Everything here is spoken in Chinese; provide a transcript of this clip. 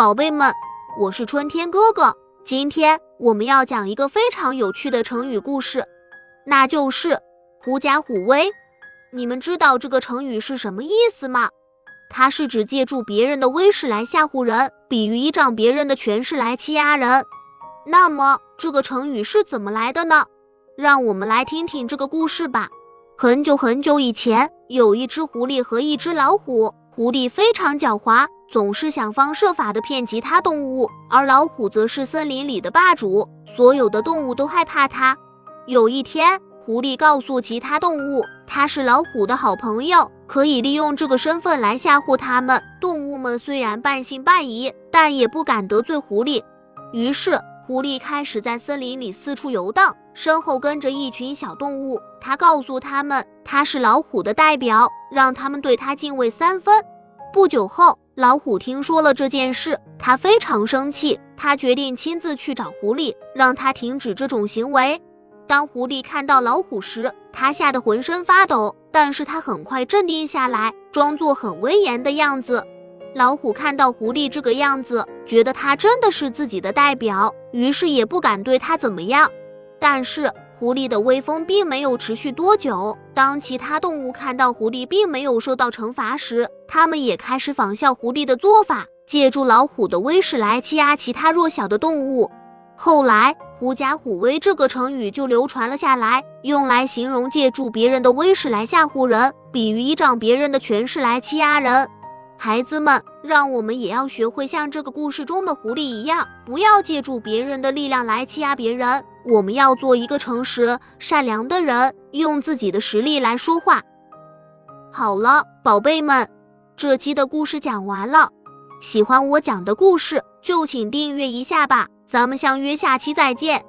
宝贝们，我是春天哥哥。今天我们要讲一个非常有趣的成语故事，那就是“狐假虎威”。你们知道这个成语是什么意思吗？它是指借助别人的威势来吓唬人，比喻依仗别人的权势来欺压人。那么这个成语是怎么来的呢？让我们来听听这个故事吧。很久很久以前，有一只狐狸和一只老虎。狐狸非常狡猾，总是想方设法的骗其他动物，而老虎则是森林里的霸主，所有的动物都害怕它。有一天，狐狸告诉其他动物，它是老虎的好朋友，可以利用这个身份来吓唬它们。动物们虽然半信半疑，但也不敢得罪狐狸。于是，狐狸开始在森林里四处游荡，身后跟着一群小动物。他告诉他们，他是老虎的代表，让他们对他敬畏三分。不久后，老虎听说了这件事，他非常生气。他决定亲自去找狐狸，让他停止这种行为。当狐狸看到老虎时，他吓得浑身发抖，但是他很快镇定下来，装作很威严的样子。老虎看到狐狸这个样子，觉得他真的是自己的代表，于是也不敢对他怎么样。但是。狐狸的威风并没有持续多久。当其他动物看到狐狸并没有受到惩罚时，它们也开始仿效狐狸的做法，借助老虎的威势来欺压其他弱小的动物。后来，“狐假虎威”这个成语就流传了下来，用来形容借助别人的威势来吓唬人，比喻依仗别人的权势来欺压人。孩子们，让我们也要学会像这个故事中的狐狸一样，不要借助别人的力量来欺压别人。我们要做一个诚实、善良的人，用自己的实力来说话。好了，宝贝们，这期的故事讲完了。喜欢我讲的故事，就请订阅一下吧。咱们相约下期再见。